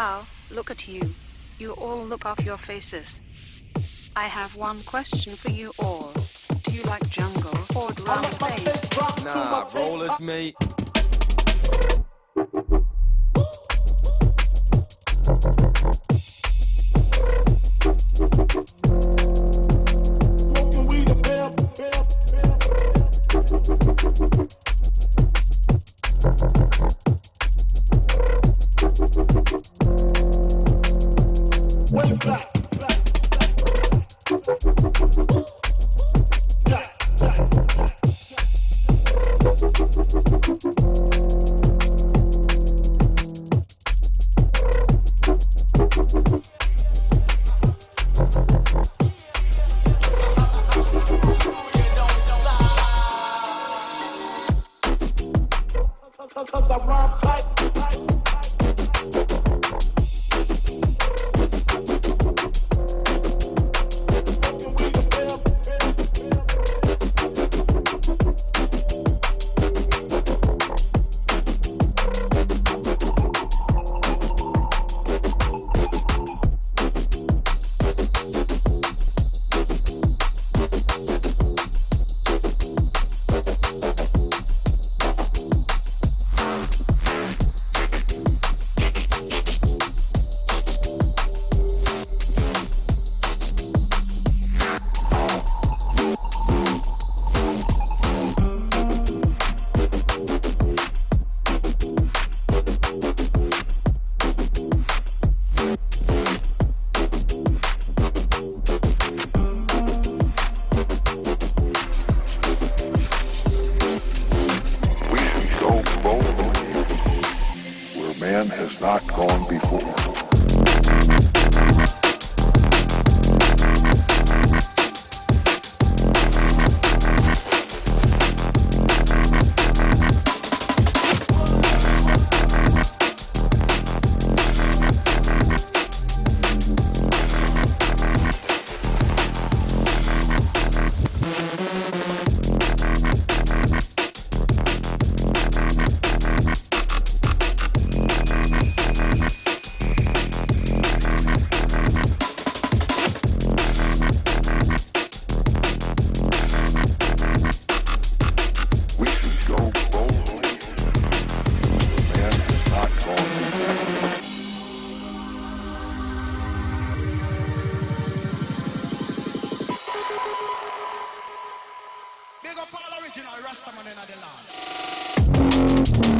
wow, look at you. You all look off your faces. I have one question for you all. Do you like jungle or drum and bass? Nah, rollers, mate. Original Rastaman in the land.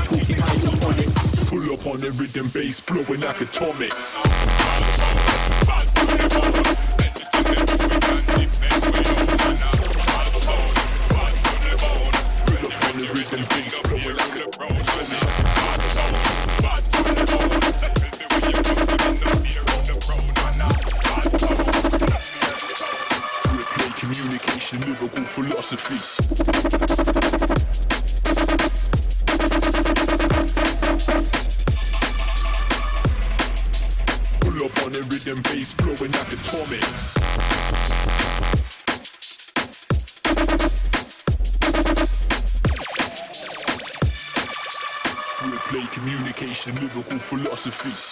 pull up on the rhythm bass blowing like atomic. philosophy.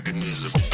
mechanism.